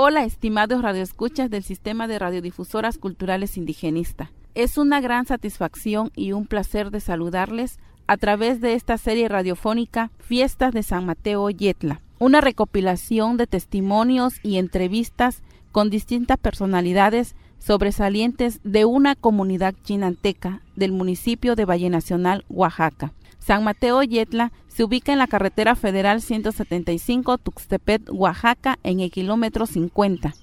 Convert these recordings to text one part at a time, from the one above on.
Hola, estimados radioescuchas del Sistema de Radiodifusoras Culturales Indigenista. Es una gran satisfacción y un placer de saludarles a través de esta serie radiofónica Fiestas de San Mateo Yetla, una recopilación de testimonios y entrevistas con distintas personalidades sobresalientes de una comunidad chinanteca del municipio de Valle Nacional, Oaxaca. San Mateo Yetla se ubica en la carretera federal 175 Tuxtepet, Oaxaca, en el kilómetro 50.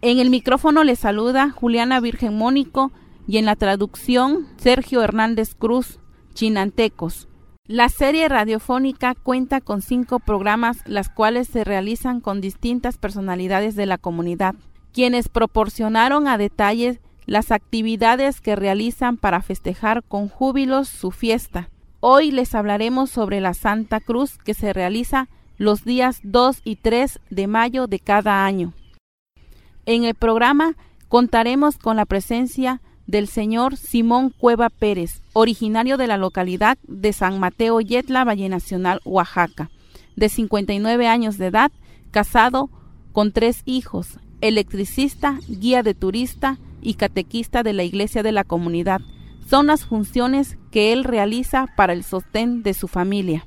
En el micrófono le saluda Juliana Virgen Mónico y en la traducción Sergio Hernández Cruz, Chinantecos. La serie radiofónica cuenta con cinco programas, las cuales se realizan con distintas personalidades de la comunidad, quienes proporcionaron a detalle las actividades que realizan para festejar con júbilos su fiesta. Hoy les hablaremos sobre la Santa Cruz que se realiza los días 2 y 3 de mayo de cada año. En el programa contaremos con la presencia del señor Simón Cueva Pérez, originario de la localidad de San Mateo Yetla, Valle Nacional, Oaxaca, de 59 años de edad, casado con tres hijos, electricista, guía de turista y catequista de la iglesia de la comunidad, son las funciones que él realiza para el sostén de su familia.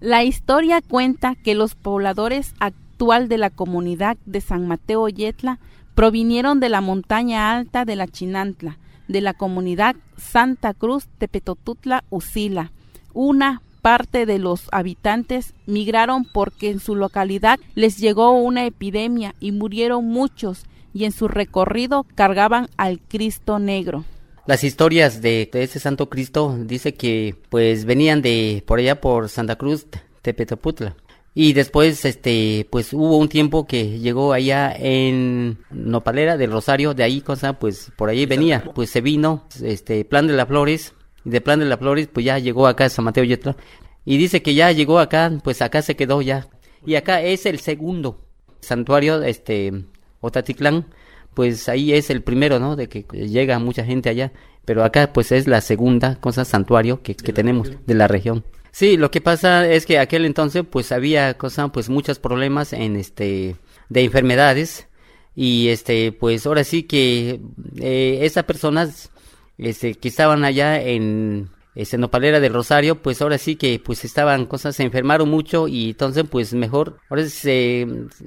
La historia cuenta que los pobladores actual de la comunidad de San Mateo Yetla provinieron de la montaña alta de la Chinantla, de la comunidad Santa Cruz Tepetotutla Usila. Una parte de los habitantes migraron porque en su localidad les llegó una epidemia y murieron muchos y en su recorrido cargaban al Cristo Negro. Las historias de, ese Santo Cristo dice que pues venían de por allá por Santa Cruz, Tepetaputla. Y después, este, pues hubo un tiempo que llegó allá en Nopalera del Rosario, de ahí cosa, pues por ahí venía, pues se vino, este, Plan de las Flores, y de Plan de las Flores, pues ya llegó acá a San Mateo Yetla, y dice que ya llegó acá, pues acá se quedó ya. Y acá es el segundo santuario, este, Otatitlán, pues ahí es el primero, ¿no? De que llega mucha gente allá, pero acá pues es la segunda cosa santuario que, que tenemos de la región. Sí, lo que pasa es que aquel entonces pues había cosa pues muchos problemas en este de enfermedades y este pues ahora sí que eh, esas personas este que estaban allá en este, Nopalera del Rosario, pues ahora sí que pues estaban cosas, se enfermaron mucho y entonces pues mejor, ahora se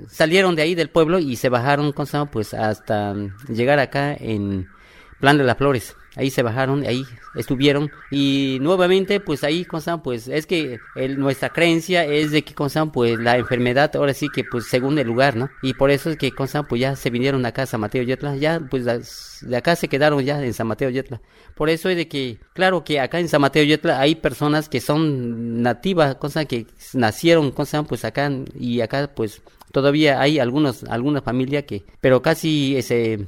salieron de ahí del pueblo y se bajaron cosas pues hasta llegar acá en Plan de las Flores ahí se bajaron, ahí estuvieron. Y nuevamente pues ahí cosa pues es que nuestra creencia es de que cosa pues la enfermedad ahora sí que pues según el lugar, ¿no? Y por eso es que cosa pues ya se vinieron acá a San Mateo Yetla, ya pues de acá se quedaron ya en San Mateo Yetla. Por eso es de que claro que acá en San Mateo Yetla hay personas que son nativas, cosa que nacieron cosa pues acá y acá pues todavía hay algunos alguna familia que pero casi ese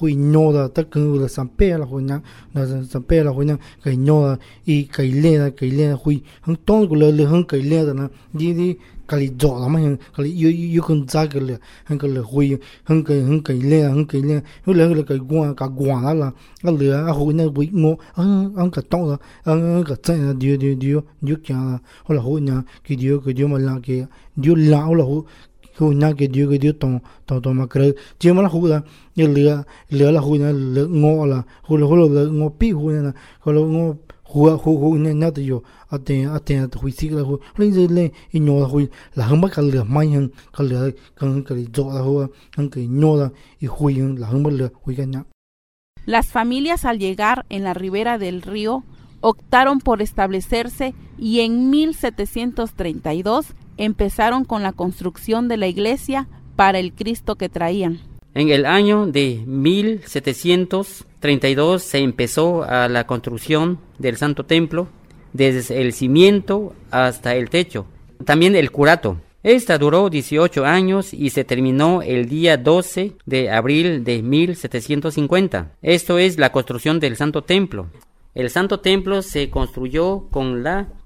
hui nyo da ta ku la sam pe la hu na na sam pe la hui na kai nyo da i kai le da kai le hui hang tong ku le le hang kai le da na di di kali jo la ma hang kali yu yu kun za ke le hang ke le hui hang kai hang kai le hang kai le. Hu le le kai gwa ka gwa la la a le a hui na hui ngo ang ang ka tong la ang ka tsa na dio dio dio dio kya la hu la hui na ki dio ki dio ma la ki dio la hu la hu hu na ke dio ke dio tong tong tong ma kre ji ma la hu la ye le le la hu na le ngo la hu la hu la ngo pi hu na hu la ngo hua hu hu ne na de yo a te a te hui si la hu le ze le i nyo la hui la hang ba ka le mai hang ka le ka ka li zo la hu hang ka nyo la i hui hang la hang ba le hui ka na Las familias al llegar en la ribera del río optaron por establecerse y en 1732 empezaron con la construcción de la iglesia para el Cristo que traían. En el año de 1732 se empezó a la construcción del Santo Templo, desde el cimiento hasta el techo. También el curato. Esta duró 18 años y se terminó el día 12 de abril de 1750. Esto es la construcción del Santo Templo. El Santo Templo se construyó con la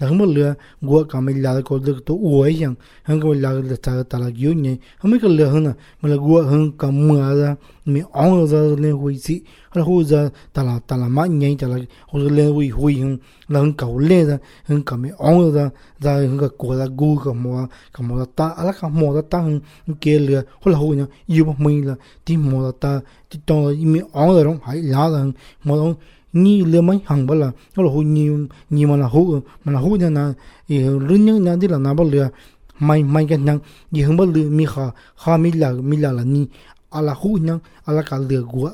nagma le go ka me la ko de to o yang hang ko la de ta ta la gyu ni. Hame ka le hna ma la go hang ka ma da mi ong za le hui si ra ho za ta la ta la ma nyai ta la ho le hui hui hang la hang ka le da hang ka mi ong za za hang ka ko da go ka mo ka mo ta ala ka mo da ta hang ke le ho la ho ni yu ba mi la ti mo da ta ti to mi ong da rong hai la da mo ni le mai hang ba la lo hu ni ni ma la hu ma la hu na na i ru ni na di la na ba le mai mai ga nang i hang ba le mi kha kha mi la mi la la ni ala hu na ala ka le gu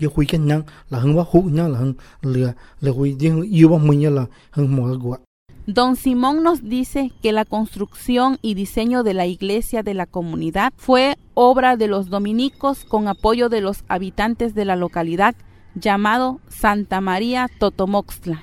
cái hui cái nang là hưng ba hu na là hưng le le hui di yu ba mu la hưng mo la gu Don Simón nos dice que la construcción y diseño de la iglesia de la comunidad fue obra de los dominicos con apoyo de los habitantes de la localidad llamado Santa María Totomoxtla.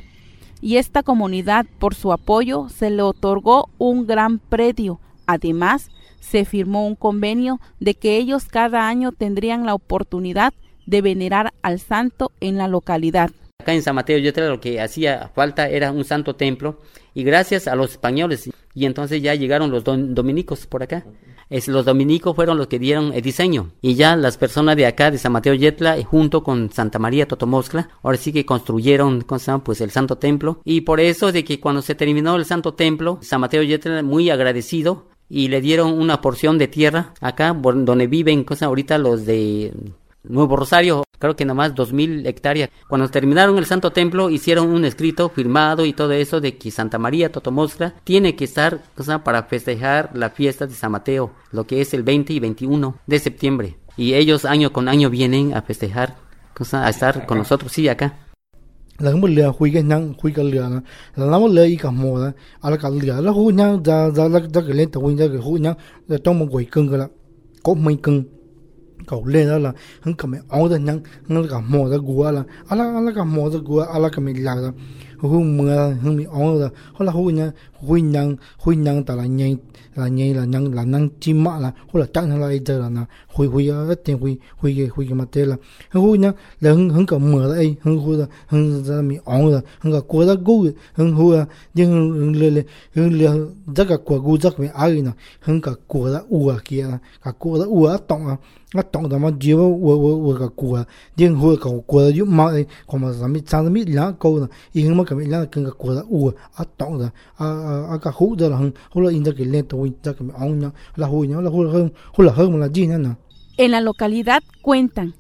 Y esta comunidad, por su apoyo, se le otorgó un gran predio. Además, se firmó un convenio de que ellos cada año tendrían la oportunidad de venerar al santo en la localidad. Acá en San Mateo yo lo que hacía falta era un santo templo y gracias a los españoles y entonces ya llegaron los dominicos por acá. Es, los dominicos fueron los que dieron el diseño. Y ya las personas de acá de San Mateo Yetla eh, junto con Santa María Totomoscla ahora sí que construyeron pues el santo templo. Y por eso de que cuando se terminó el santo templo San Mateo Yetla muy agradecido y le dieron una porción de tierra acá donde viven cosa ahorita los de Nuevo Rosario, creo que nomás dos mil hectáreas. Cuando terminaron el Santo Templo, hicieron un escrito firmado y todo eso de que Santa María Totomostra tiene que estar cosa, para festejar la fiesta de San Mateo, lo que es el 20 y 21 de septiembre. Y ellos año con año vienen a festejar, cosa, a estar con nosotros, sí, acá. la mo le hui ke nang hui ka le la mo le i ka mo da la hu da da la da ke le da ke hu nyang da mo goi keng ka la ko mai cầu lên đó là hắn cầm áo ra nhang hắn cả mò ra gua là ala ala cả mò ra gua ala cả mình lạc ra hu mưa hắn mi áo ra hoặc là hu nhang hu nhang hu nhang ta là nhang là nhang là nhang là nhang chim mạ là hoặc là trắng là giờ là na hui hui ở tiền hui hui cái hui cái mặt là. Hu nhang là hắn hắn cả mưa ra ấy hắn hu ra hắn ra mi áo ra hắn cả cua ra gu hắn hu ra nhưng hắn le le hắn le rất cả cua gu rất mi ai nè hắn cả cua ra ua kia cả cua ra ua tông à nga tong da ma ji wo wo wo wo ka ku ding hu ka ku yu ma ko ma sa mi cha mi la ko na i hing ma En la localidad cuentan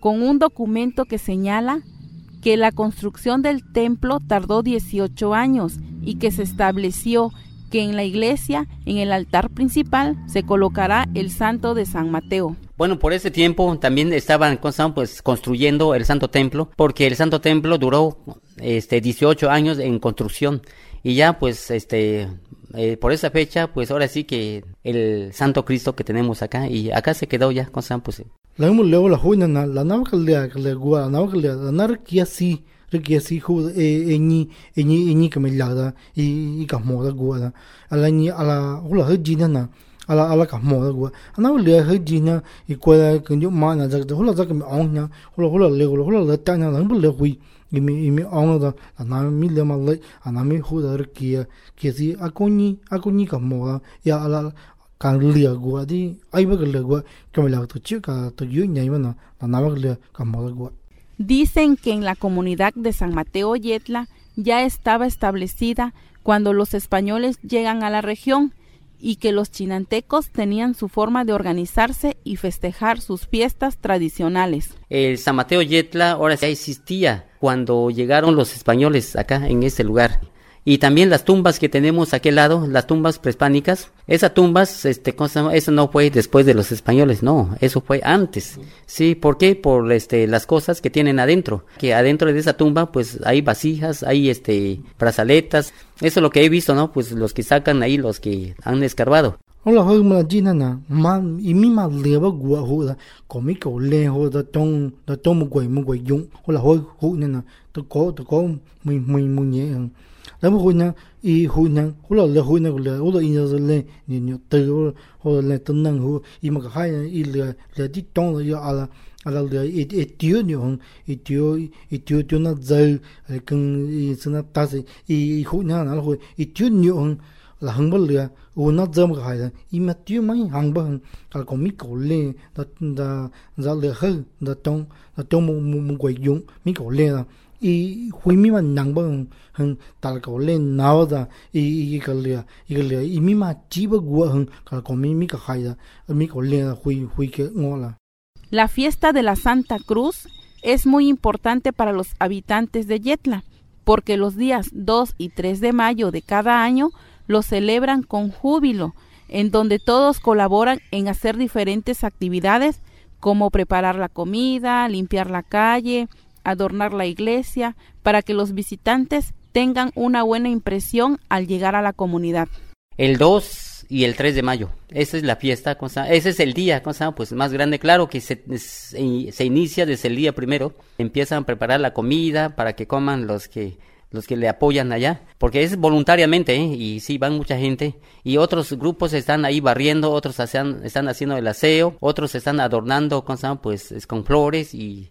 con un documento que señala que la construcción del templo tardó 18 años y que se estableció que en la iglesia, en el altar principal, se colocará el santo de San Mateo. Bueno, por ese tiempo también estaban pues, construyendo el Santo Templo, porque el Santo Templo duró este 18 años en construcción. Y ya pues este eh, por esa fecha pues ahora sí que el Santo Cristo que tenemos acá y acá se quedó ya con San pues. La luego la joya la la la nava que le la nar que así que así ju e ni e ni e ni que me la da y y que mo da gua a la ni a la la hujina na Dicen que en la comunidad de San Mateo Yetla ya estaba establecida cuando los españoles llegan a la región y que los chinantecos tenían su forma de organizarse y festejar sus fiestas tradicionales. El San Mateo Yetla ahora ya existía cuando llegaron los españoles acá en ese lugar y también las tumbas que tenemos a aquel lado, las tumbas prehispánicas, esas tumbas, este, eso no fue después de los españoles, no, eso fue antes, sí, ¿por qué? Por este, las cosas que tienen adentro, que adentro de esa tumba, pues hay vasijas, hay este, brazaletas, eso es lo que he visto, ¿no? Pues los que sacan ahí, los que han escarbado. Hola, hoy me la y mi ma leva gua ho da komi ko le ho da tong hola hoy muy muy muy 咱们会呢，伊会呢，我老了会呢，我了，我了因就是嘞，你你对我，我嘞都能好，伊么个海呢，伊了了啲当了要阿拉。阿拉了一一丢牛红，一丢一丢丢那走，呃，跟伊是那打死，伊后呢，然后会一丢牛红。là hăng bất lừa u nó dơm cái hải im mà tiêu mấy hàng bất hăng cả có mi cổ lê da da da lừa hơn da tông da tông một một một quậy dụng mi cổ lê là La fiesta de la Santa Cruz es muy importante para los habitantes de Yetla, porque los días 2 y 3 de mayo de cada año lo celebran con júbilo, en donde todos colaboran en hacer diferentes actividades como preparar la comida, limpiar la calle, adornar la iglesia, para que los visitantes tengan una buena impresión al llegar a la comunidad. El 2 y el 3 de mayo, esa es la fiesta, ese es el día pues más grande, claro que se, inicia desde el día primero, empiezan a preparar la comida para que coman los que los que le apoyan allá, porque es voluntariamente, ¿eh? y sí, van mucha gente, y otros grupos están ahí barriendo, otros están haciendo el aseo, otros están adornando, con pues, con flores, y,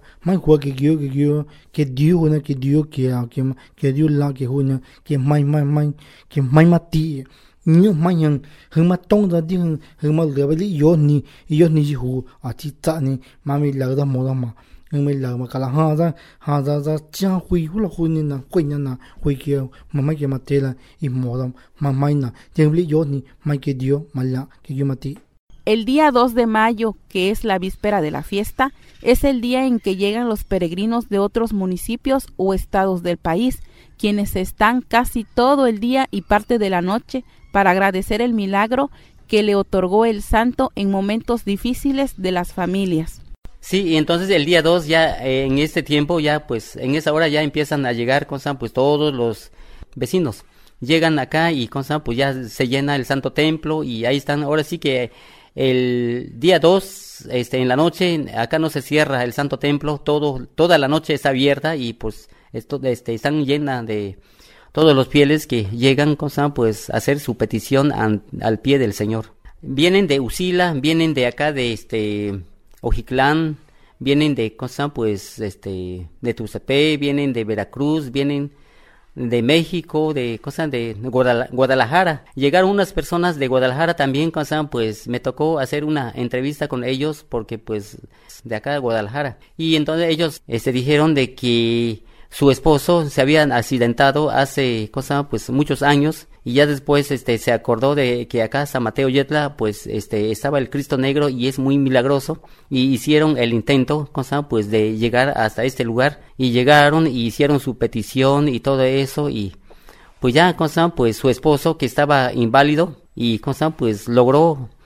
mai huwa ke gyo ke gyo ke diyo hu na ke diyo ke a ke ke diyo la ke hu na ke mai mai mai ke mai ma ti. Ni mai yang hu ma tong da di hu ma le ba li yo ni yo ni ji hu a ti ta ni ma mi la da mo da ma. Hu mi la ma ka la ha za ha za za cha hui hu la hu ni na hui na na hui ke ma ma ke ma te la i mo da ma mai na. Te li yo ni mai ke diyo ma la ke gyo ma ti. El día 2 de mayo, que es la víspera de la fiesta, es el día en que llegan los peregrinos de otros municipios o estados del país, quienes están casi todo el día y parte de la noche para agradecer el milagro que le otorgó el santo en momentos difíciles de las familias. Sí, y entonces el día 2 ya eh, en este tiempo ya pues en esa hora ya empiezan a llegar con pues todos los vecinos llegan acá y con pues ya se llena el santo templo y ahí están ahora sí que el día 2 este en la noche acá no se cierra el santo templo todo toda la noche está abierta y pues esto este están llenas de todos los fieles que llegan con pues a hacer su petición al pie del Señor. Vienen de Usila vienen de acá de este Ojiclán, vienen de cosa pues este de vienen de Veracruz, vienen de México, de cosas de Guadalajara. Llegaron unas personas de Guadalajara también, cosa pues me tocó hacer una entrevista con ellos porque pues de acá de Guadalajara. Y entonces ellos este dijeron de que su esposo se había accidentado hace cosa pues muchos años y ya después este se acordó de que acá San Mateo Yetla pues este estaba el Cristo negro y es muy milagroso y hicieron el intento cosa pues de llegar hasta este lugar y llegaron y hicieron su petición y todo eso y pues ya cosa pues su esposo que estaba inválido y cosa pues logró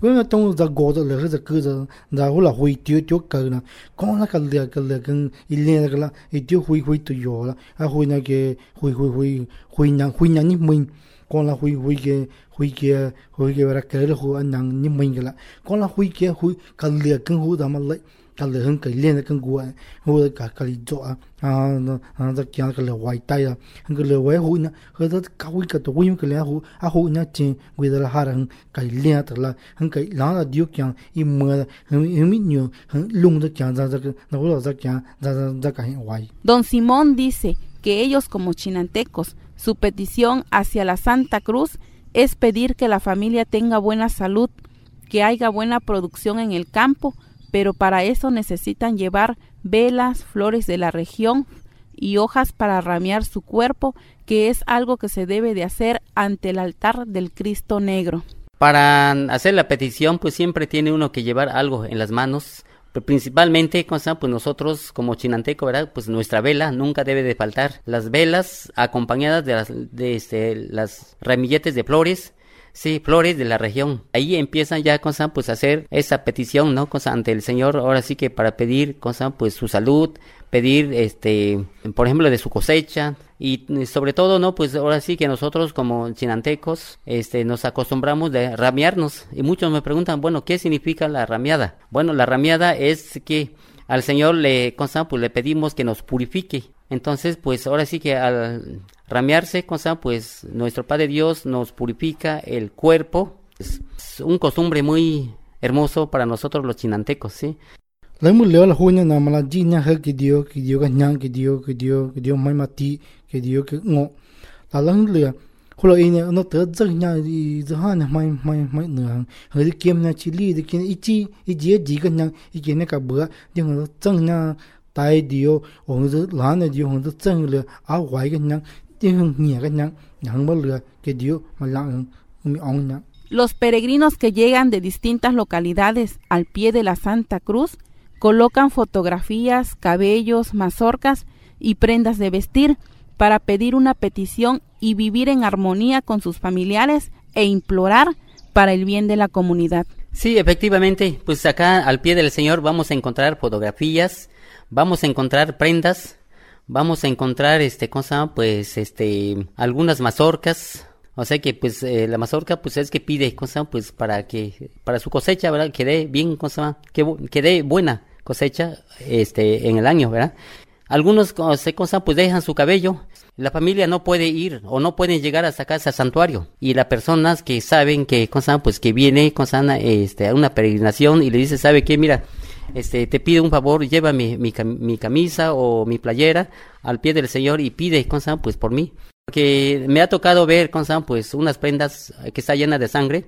그러면 또 자고자 레르자 그자 나올라 호이 띠띠 까나 코나 칼리아 칼레근 일레라글라 이띠 호이 호이 또 요라 아 호이나게 호이 호이 호이 호이냐 호이냐니 뭐인 코나 호이 호이게 호이게 호이게 버라 칼레 호 안낭니 뭐인글라 코나 호이게 호이 칼리아 근 호다말라 Don Simón dice que ellos como chinantecos Su petición hacia la Santa Cruz es pedir que la familia tenga buena salud, que haya buena producción en el campo, pero para eso necesitan llevar velas, flores de la región y hojas para ramear su cuerpo, que es algo que se debe de hacer ante el altar del Cristo negro. Para hacer la petición, pues siempre tiene uno que llevar algo en las manos, principalmente pues nosotros como chinanteco verdad pues nuestra vela nunca debe de faltar. Las velas acompañadas de las de este, las ramilletes de flores Sí, flores de la región. Ahí empiezan ya cosa pues a hacer esa petición, ¿no? Ante el Señor, ahora sí que para pedir pues su salud, pedir este, por ejemplo de su cosecha y sobre todo, ¿no? Pues ahora sí que nosotros como chinantecos este nos acostumbramos de ramearnos y muchos me preguntan, bueno, ¿qué significa la rameada? Bueno, la rameada es que al Señor le, cosa, pues le pedimos que nos purifique. Entonces, pues ahora sí que al ramearse, cosa, pues nuestro Padre Dios nos purifica el cuerpo. Es un costumbre muy hermoso para nosotros los chinantecos, ¿sí? la juña na mala jinya ha que dio que dio ganyang que dio que dio que dio mai mati que dio que ngo la lang le holo ine no te zang nya di za na mai mai mai na ha di kiem na chili de kin ichi i je ji ga nyang i ke ne ka ba di ho zang na tai dio o zo la na dio ho zo zang le Los peregrinos que llegan de distintas localidades al pie de la Santa Cruz colocan fotografías, cabellos, mazorcas y prendas de vestir para pedir una petición y vivir en armonía con sus familiares e implorar para el bien de la comunidad. Sí, efectivamente, pues acá al pie del Señor vamos a encontrar fotografías, vamos a encontrar prendas, vamos a encontrar este cosa pues este algunas mazorcas. O sea que pues eh, la mazorca pues es que pide cosa pues para que para su cosecha verdad que dé bien cosa que, que dé buena cosecha este en el año verdad algunos cosa pues dejan su cabello. La familia no puede ir o no pueden llegar a sacarse al santuario. Y las personas que saben que cosa pues que viene cosa este a una peregrinación y le dice sabe qué mira este, te pide un favor, lleva mi, mi, camisa o mi playera al pie del Señor y pide, con pues por mí. Porque me ha tocado ver, con pues unas prendas que está llena de sangre.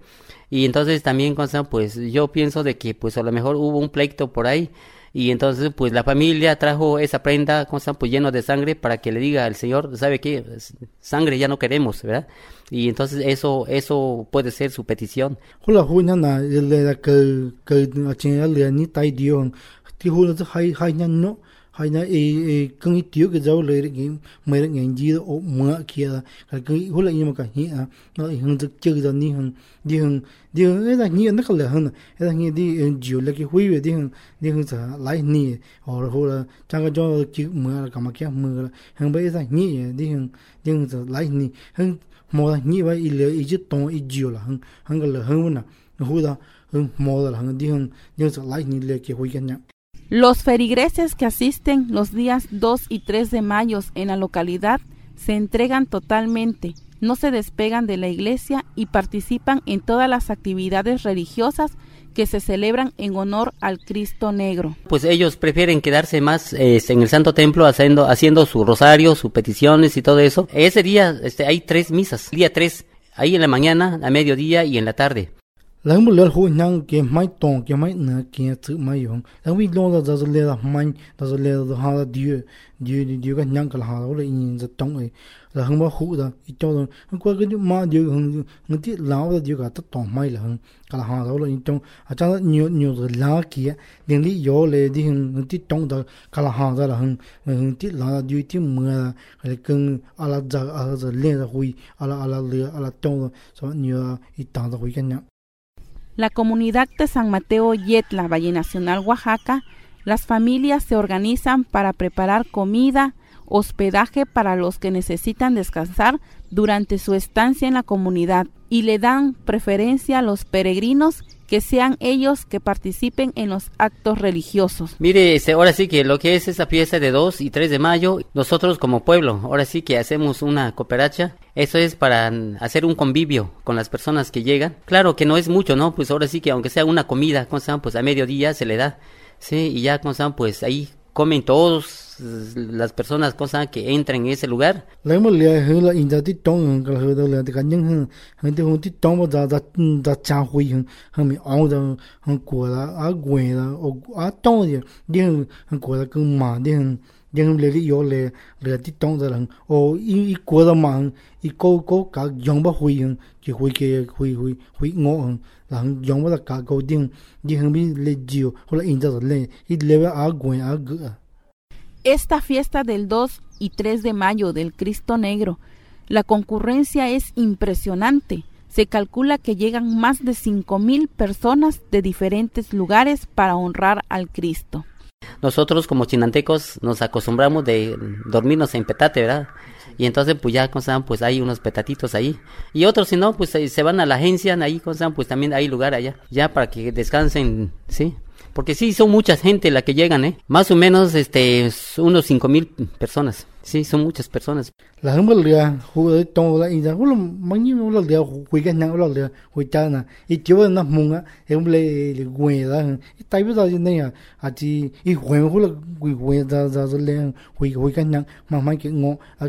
Y entonces también, con pues yo pienso de que pues a lo mejor hubo un pleito por ahí y entonces pues la familia trajo esa prenda con pues lleno de sangre para que le diga al Señor, ¿sabe qué? Sangre ya no queremos, ¿verdad? Y entonces eso eso puede ser su petición. 하이나 에 긍이 티오게 자올레 기 메르 겐지 오 마 키야 가기 홀라 이마카 히아 나 흥즈 쩨기다 니흥 디흥 디흥 에다 니 나칼레 흥 에다 니디 지올레기 후이웨 디흥 디흥 자 라이니 오르 홀라 장가 조기 마 가마케 마 흥베 에다 니 디흥 디흥 자 라이니 흥 모다 니바 일레 이지 동 이지올라 흥 흥글 흥우나 후다 흥 모다 흥 디흥 디흥 자 라이니 레케 후이겠냐 Los ferigreses que asisten los días 2 y 3 de mayo en la localidad se entregan totalmente, no se despegan de la iglesia y participan en todas las actividades religiosas que se celebran en honor al Cristo Negro. Pues ellos prefieren quedarse más este, en el Santo Templo haciendo, haciendo su rosario, sus peticiones y todo eso. Ese día este, hay tres misas, día 3, ahí en la mañana, a mediodía y en la tarde. lang bu lel hu nyang ge mai tong ge mai na ge tsu mai yong lang wi long la za zu le la mai da zu le la ha la dieu dieu ni dieu ga nyang ka ha la in za tong e la hang ba hu da i to dong ang kwa ge ma dieu hang ng ti la wa dieu ga ta tong mai la hang ka la ha la la in tong a cha nyu nyu za la ki ding li yo le di hang ng ti tong da ka la ha da la hang ng ti la dieu ti ma le keng ala za ala za le la hui ala ala le ala tong so nyu i ta da hui ka nyang la comunidad de San Mateo Yetla, Valle Nacional, Oaxaca, las familias se organizan para preparar comida, hospedaje para los que necesitan descansar durante su estancia en la comunidad y le dan preferencia a los peregrinos que sean ellos que participen en los actos religiosos. Mire, este, ahora sí que lo que es esa fiesta de 2 y 3 de mayo, nosotros como pueblo, ahora sí que hacemos una cooperacha, eso es para hacer un convivio con las personas que llegan. Claro que no es mucho, ¿no? Pues ahora sí que aunque sea una comida, pues a mediodía se le da, sí, y ya, pues ahí comen todos las personas cosas que entran en ese lugar. Han le li yo le le ti tong da lang o i i ko da ma i ko ko ka yong ba hui han ki hui ke hui hui hui ngo han la han yong ba da ka ko dia dia han bi le jiu ho la inda da le i le a gwe a gu esta fiesta del 2 y 3 de mayo del Cristo Negro, la concurrencia es impresionante. Se calcula que llegan más de mil personas de diferentes lugares para honrar al Cristo. Nosotros como chinantecos nos acostumbramos de dormirnos en petate, ¿verdad? Y entonces pues ya, pues hay unos petatitos ahí. Y otros si no, pues se van a la agencia, ahí, pues también hay lugar allá, ya para que descansen, ¿sí? Porque sí, son mucha gente la que llegan, ¿eh? Más o menos, este, unos cinco mil personas. Sí, son muchas personas. La gente le juega todo la ida, mañana juega. Y en las munga, es un le y tal vez allí nea, y juega da da juega juega que no, a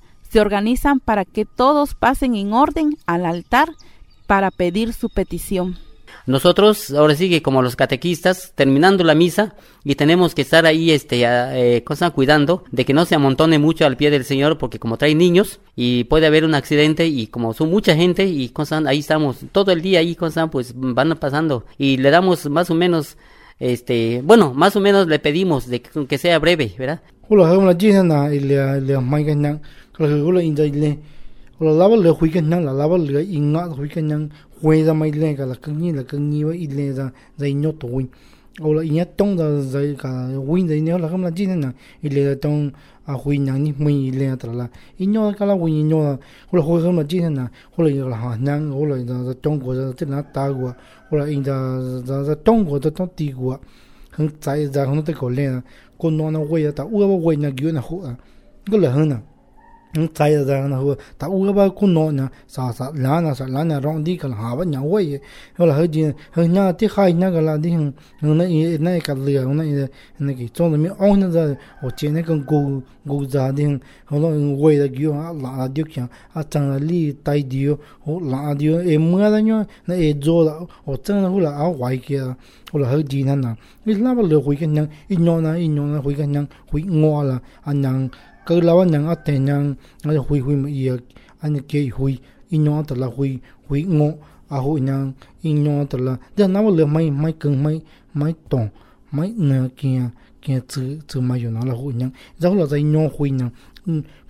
se organizan para que todos pasen en orden al altar para pedir su petición. Nosotros, ahora sí que como los catequistas, terminando la misa y tenemos que estar ahí, este, eh, cosa, cuidando de que no se amontone mucho al pie del Señor, porque como trae niños y puede haber un accidente y como son mucha gente y cosa, ahí estamos todo el día ahí, cosa, pues van pasando y le damos más o menos, este, bueno, más o menos le pedimos de que, sea breve, ¿verdad? la inda ile la lava le hui kan la lava le inga hui kan yang hui da mai le ka la kan ni la kan ni wa ile da za i to hui o la inya tong da za ka hui da inyo la kam la jin na ile da tong a hui nang ni mui mu ile da la nyo ka la hui inyo ho la hui kam la jin na ho la la ha nang ho la da tong go da ti na ta go ho la inda da tong go da tong ti go hang zai za hang de ko le ko no na hui da u wa hui na gyu na hu a go la hang na tsaya zaya na huwa ta uga ba ku no na sa sa la na sa la na rong di ka la hawa nya uwa ye ho la ho ji ho nya ti khai nya ka la di hung na i na i ka li ka na i na ki zong mi ong na za o che na ka gu gu za di hung ho la uwa da gyu ha la la di kya a chang la li tai di yo ho la di yo e mua la nyo na e zo la o chang la hu la a wai ki la ho la ho ji na na i la ba le hui ka nyang i nyo na i nyo na hui ka nyang hui ngo la a nyang ka lawa nyang a te nyang a hui hui ma iya ani ke hui inyo ta la hui hui ngo a hu nyang inyo ta la ja na wa le mai mai kang mai mai tong mai na kia kien tsu tsu ma yu na la hu nyang za hu la za nyong hu nyang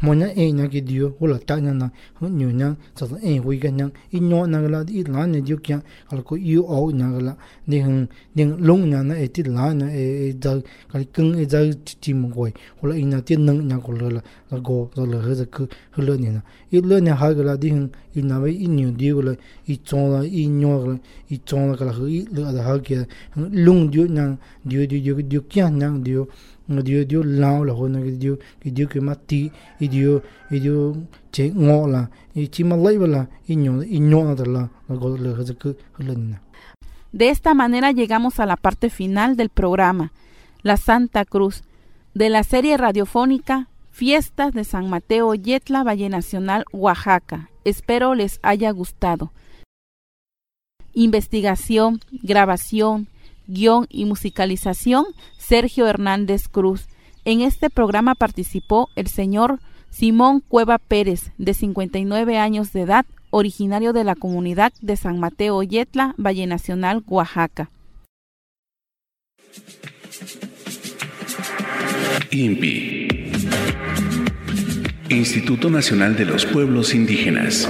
mo nyang en nyang ki diyo hu la ta nyang na nyu nyang za za en hu ka nyang i nyong na la i la nyang diyo kya ala ko yu au nyang la ni hung ni long nyang na e ti la na e za ka li keng e za ti mo goi hu la i na ti nang nyang ko la la go za la he za ku hu la ni na i la nyang ha ga la di hung i na we i nyu diyo la i chong la i nyong la i chong la ka la hu i la ha ga long diyo nyang diyo diyo diyo kya nyang dio dio dio lao là hôn cái dio cái dio cái mắt tí cái dio cái dio chế ngọ là cái chỉ mà lấy là cái nhỏ cái nhỏ là là là gọi là cái cái lần De esta manera llegamos a la parte final del programa, La Santa Cruz, de la serie radiofónica Fiestas de San Mateo Yetla, Valle Nacional, Oaxaca. Espero les haya gustado. Investigación, grabación, guion y musicalización Sergio Hernández Cruz. En este programa participó el señor Simón Cueva Pérez, de 59 años de edad, originario de la comunidad de San Mateo Yetla, Valle Nacional, Oaxaca. INPI Instituto Nacional de los Pueblos Indígenas